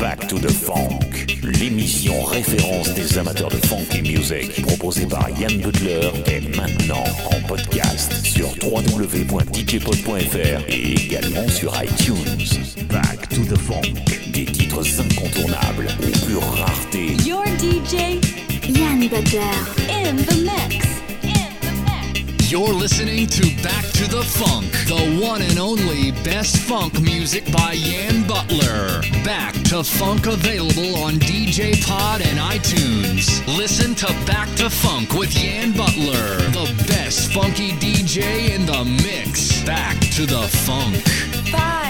Back to the Funk, l'émission référence des amateurs de funk et music, proposée par Yann Butler, est maintenant en podcast sur www.djpod.fr et également sur iTunes. Back to the Funk, des titres incontournables aux pures raretés. Your DJ, Yann Butler, in the mix. You're listening to Back to the Funk, the one and only best funk music by Yann Butler. Back to Funk available on DJ Pod and iTunes. Listen to Back to Funk with Yann Butler, the best funky DJ in the mix. Back to the Funk. Five,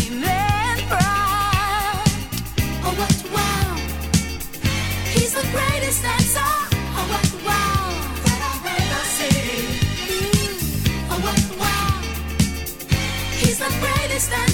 the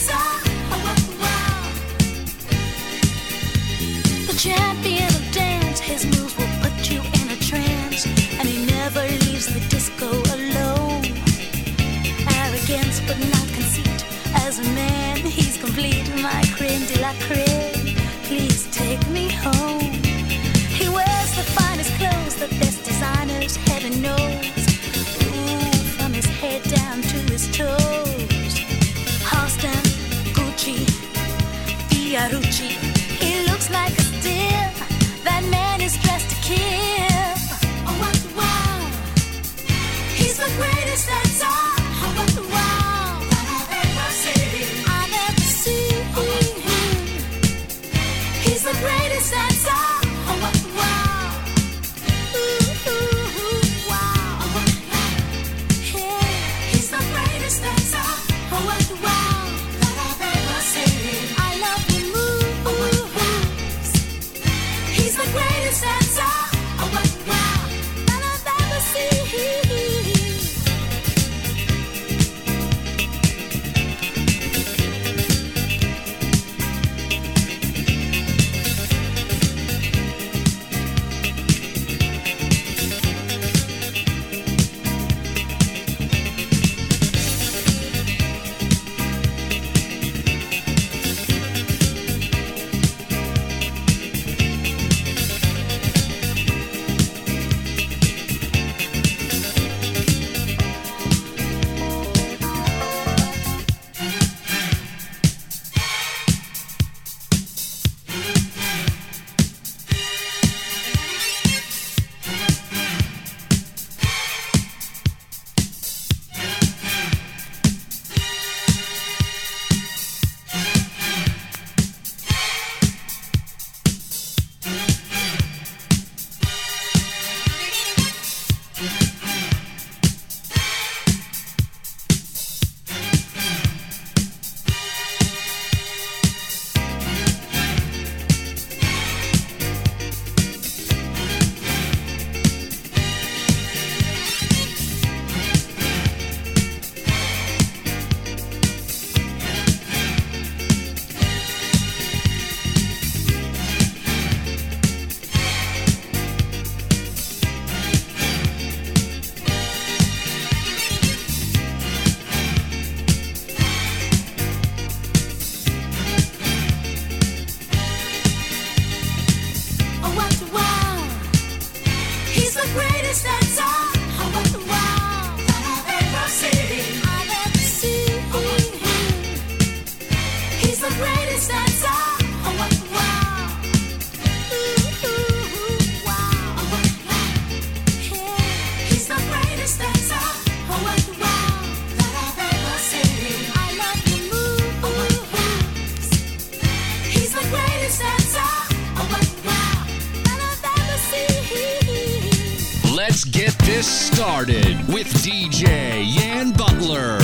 this started with DJ Yann Butler.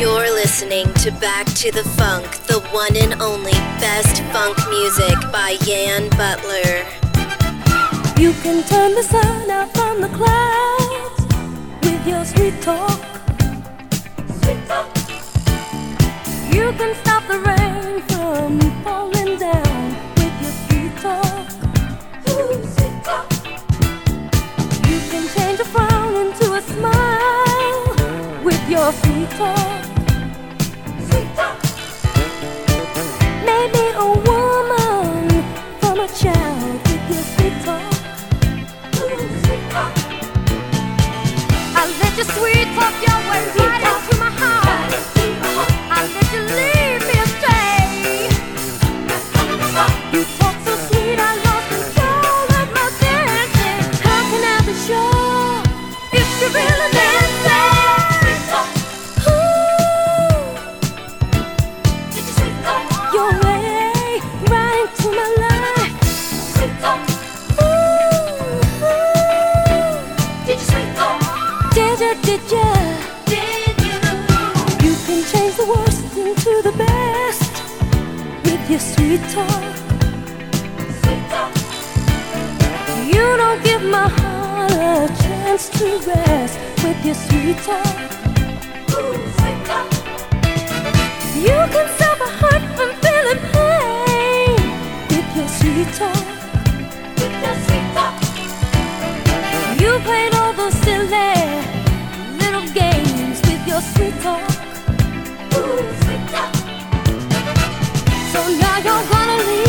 You're listening to Back to the Funk, the one and only best funk music by Yann Butler. You can turn the sun out from the clouds with your sweet talk. Sweet talk. You can stop the rain from falling down sweet talk maybe a woman from a child. Sweet talk, sweet talk. I let your way right Sweet talk. You don't give my heart a chance to rest with your sweet talk. Ooh, talk. You can stop a heart from feeling pain with your sweet talk. With your sweet talk. You played all those silly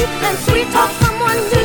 and sweet talk someone new.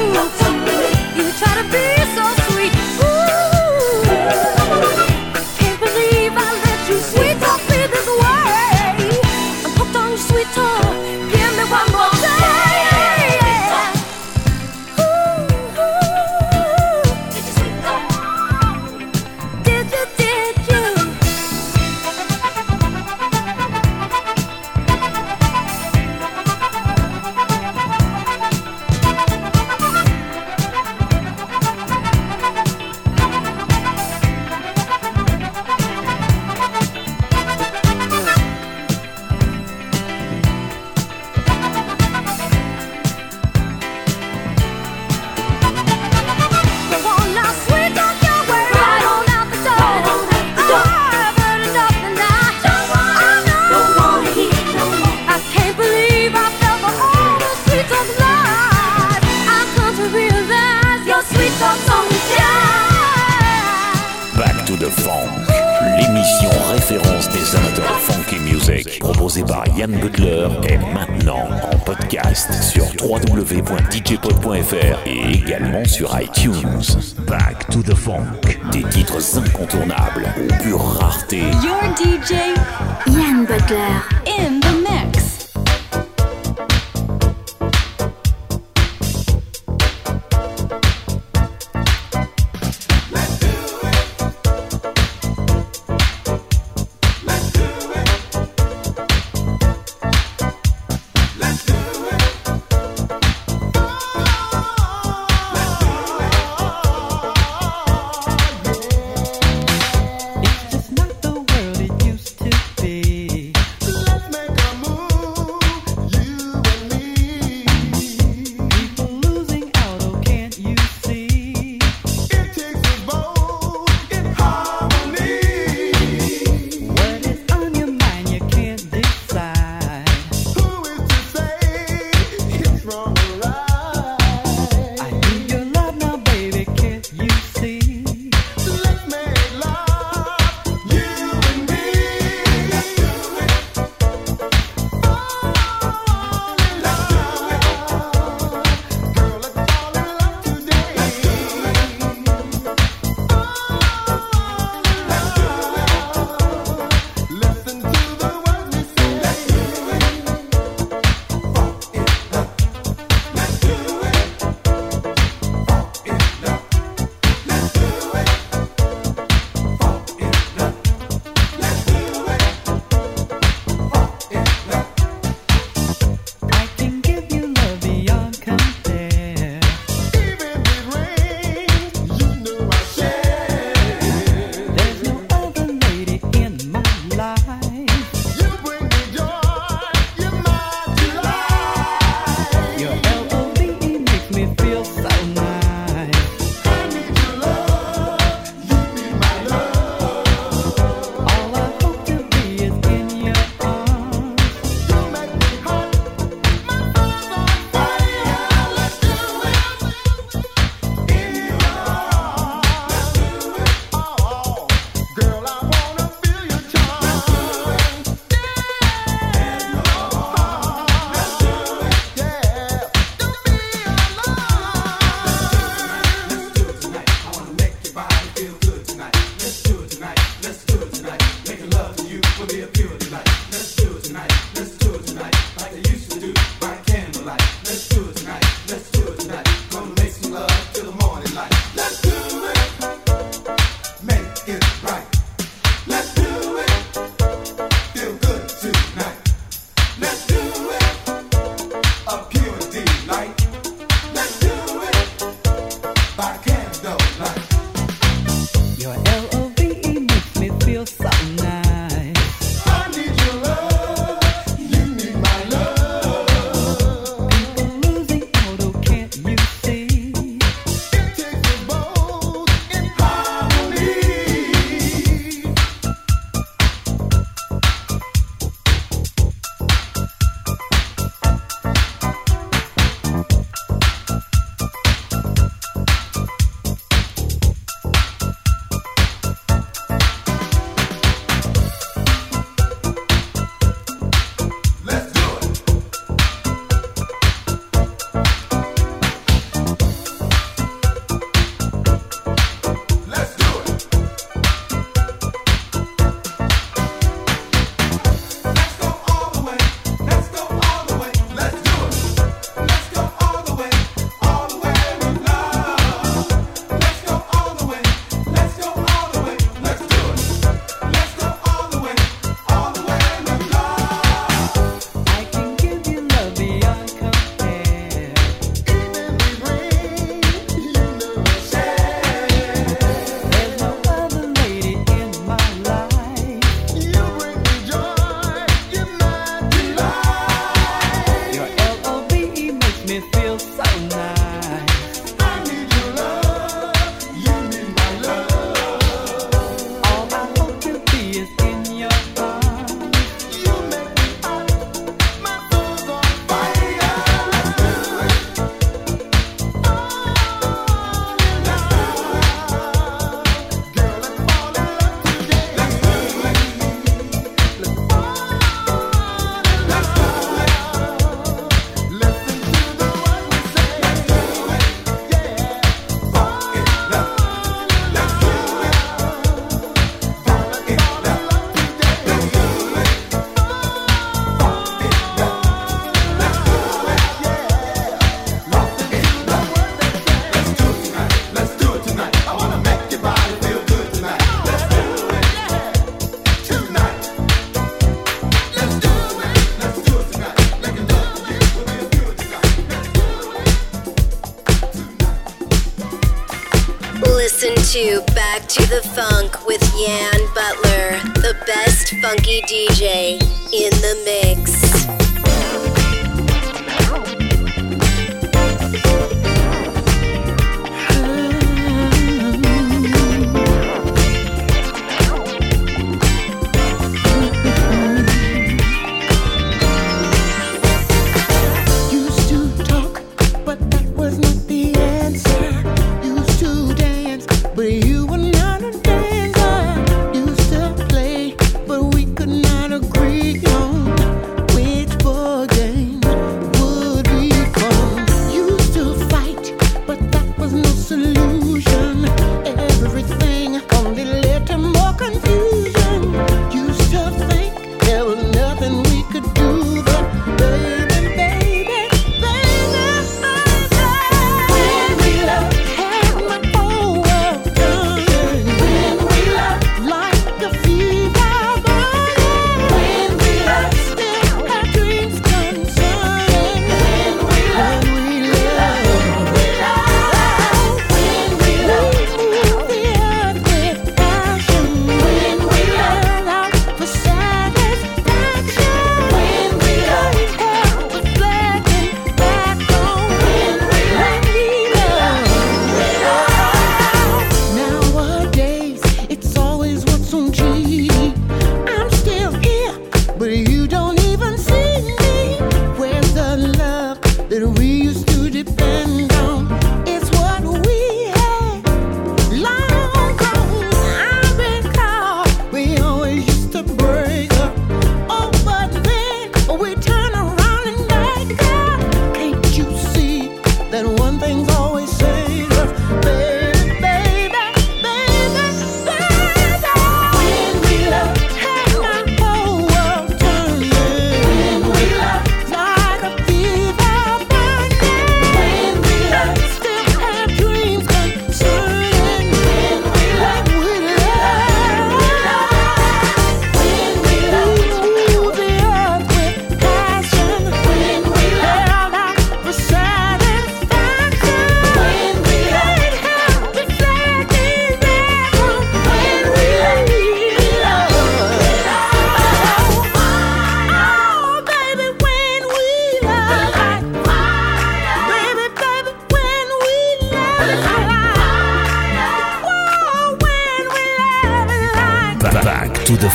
Butler, est maintenant en podcast sur www.djpod.fr et également sur iTunes. Back to the Funk, des titres incontournables aux pure rareté. Your DJ Yann Butler in the mix. The Funk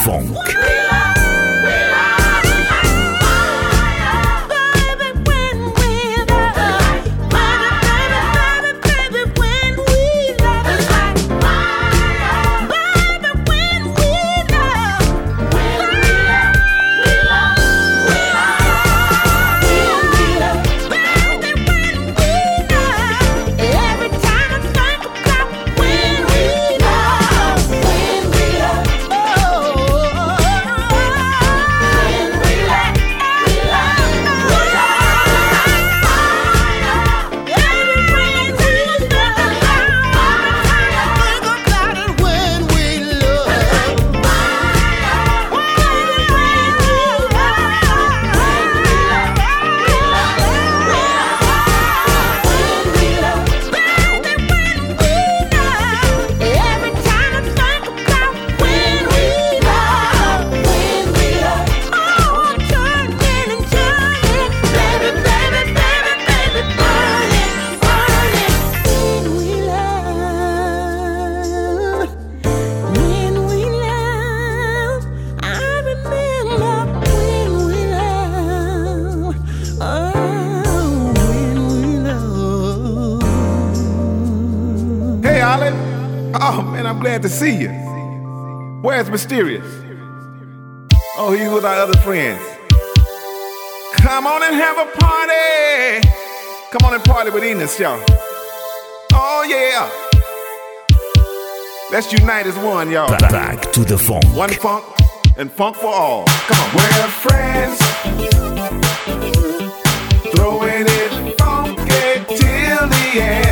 funk. to see you. Where's Mysterious? Oh, he's with our other friends. Come on and have a party. Come on and party with Enos, y'all. Oh, yeah. Let's unite as one, y'all. Back to the funk. One funk and funk for all. Come on. We're friends. Throwing it funky till the end.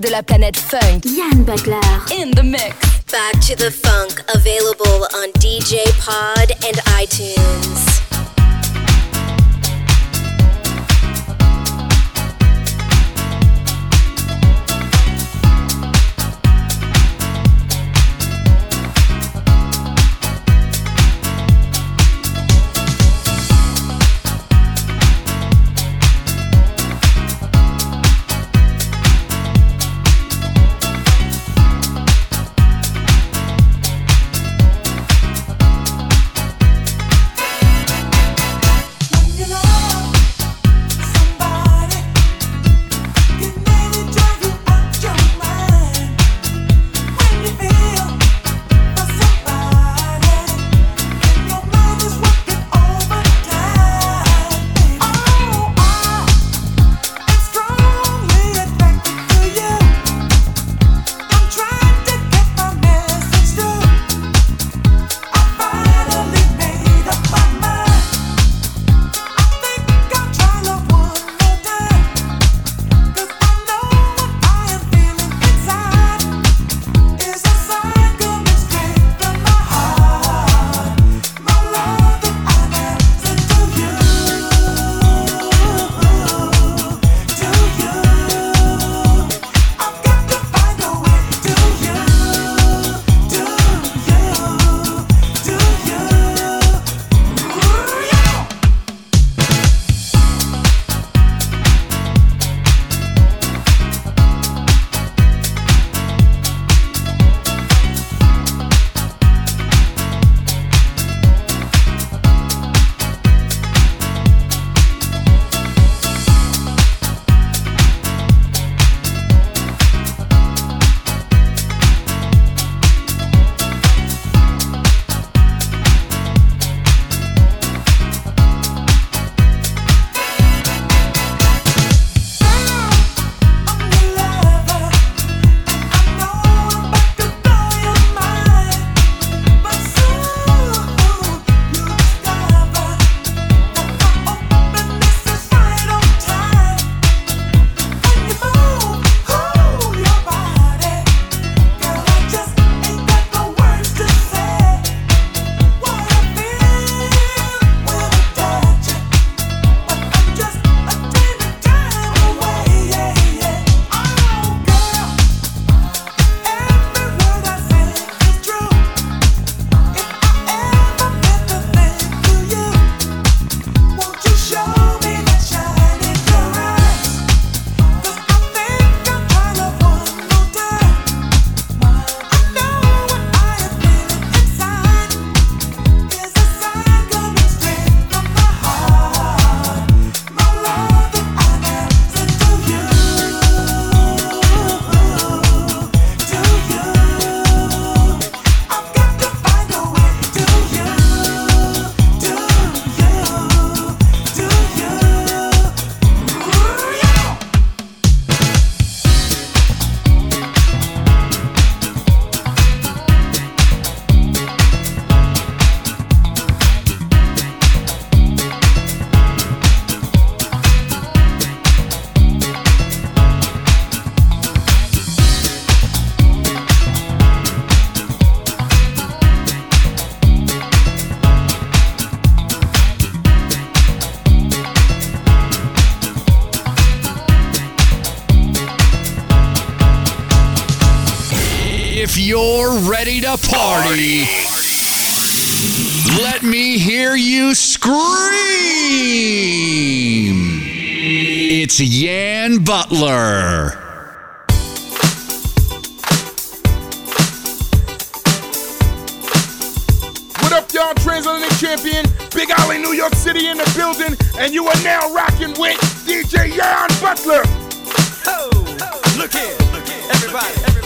De la planète funk. Yann Butler. In the mix. Back to the Funk, available on DJ Pod and iTunes. Ready to party, let me hear you scream. It's Yann Butler. What up, y'all? Transatlantic champion, Big Alley, New York City in the building, and you are now rocking with DJ Yann Butler. Oh, look here, look here, everybody, everybody.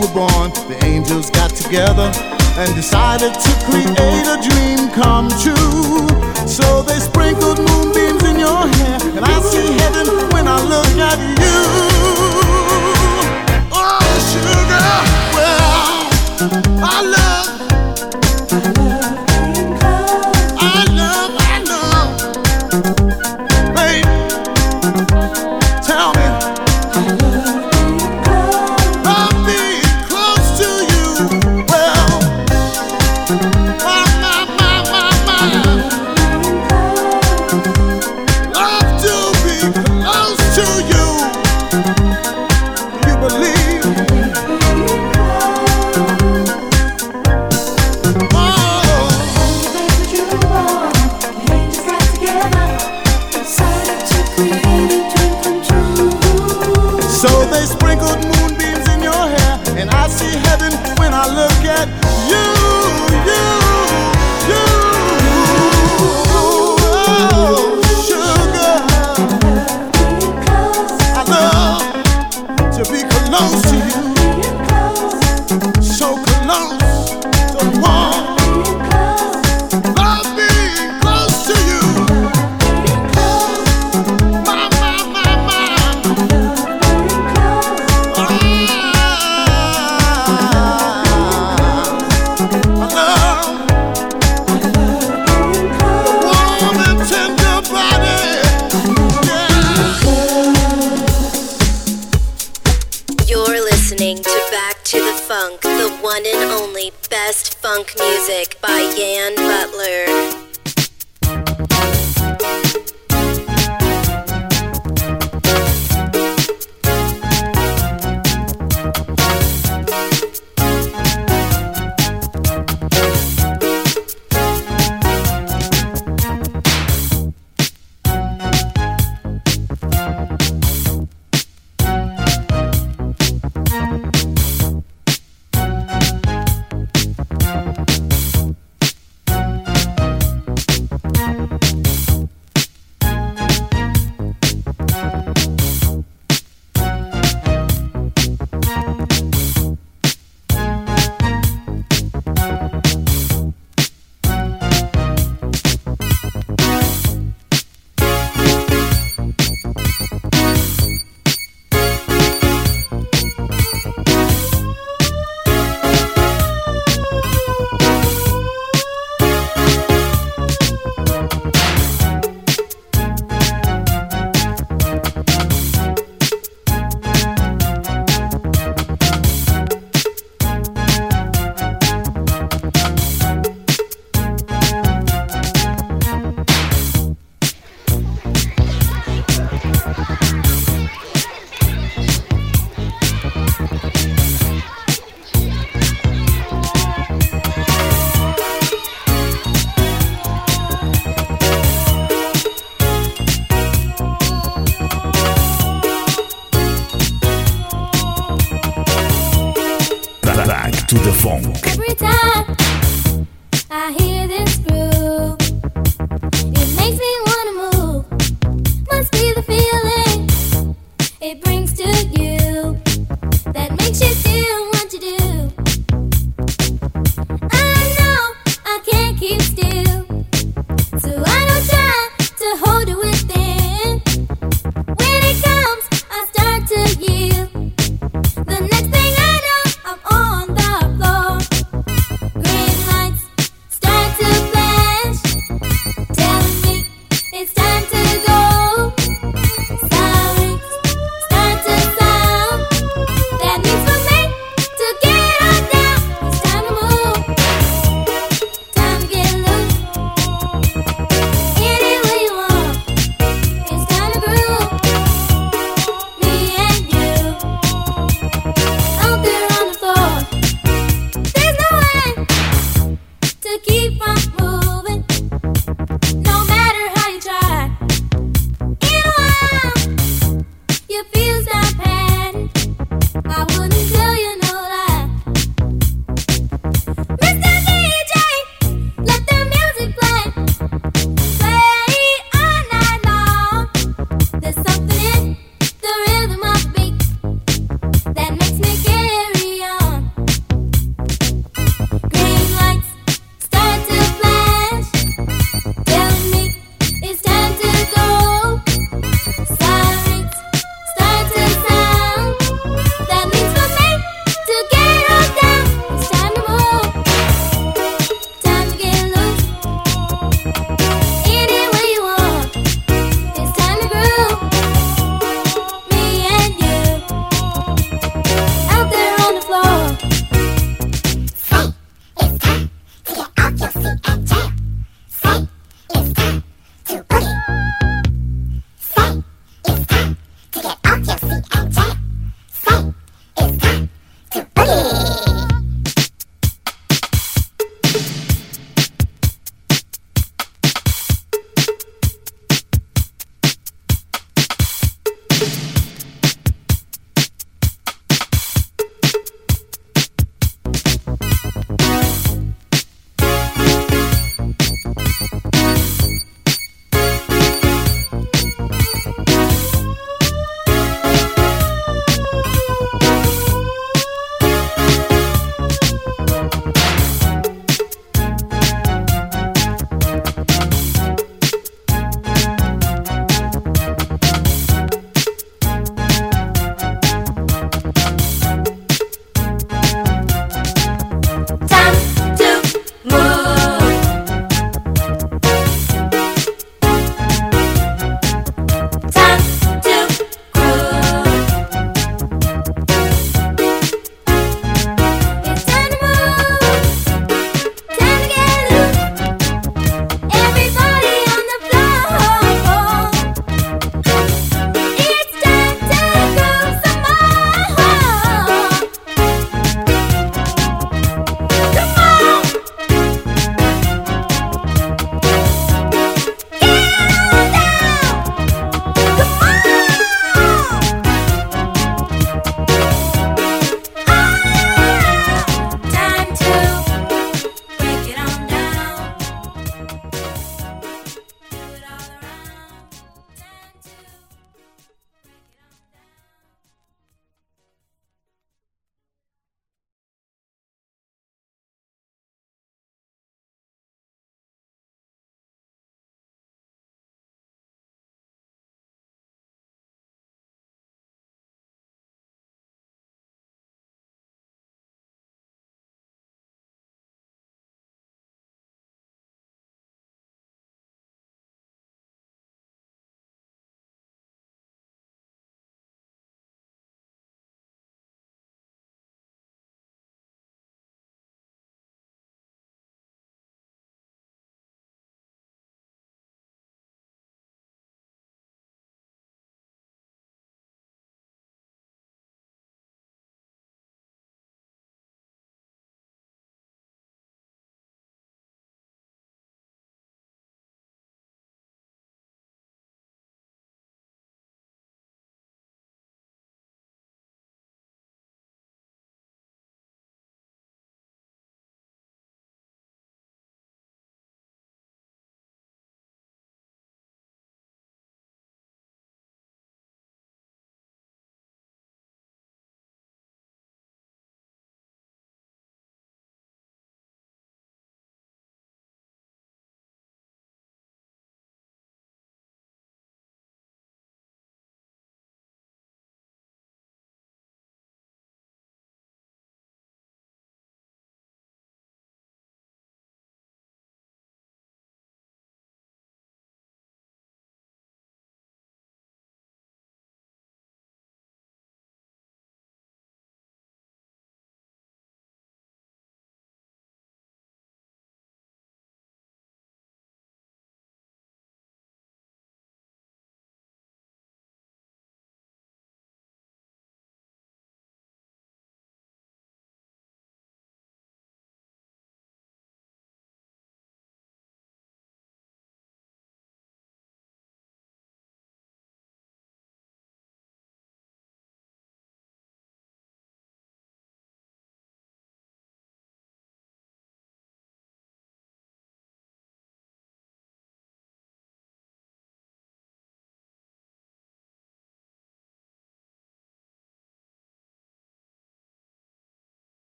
were born, the angels got together and decided to create a dream come true. So they sprinkled moonbeams in your hair, and I see heaven when I look at you. Oh, sugar, well, I love.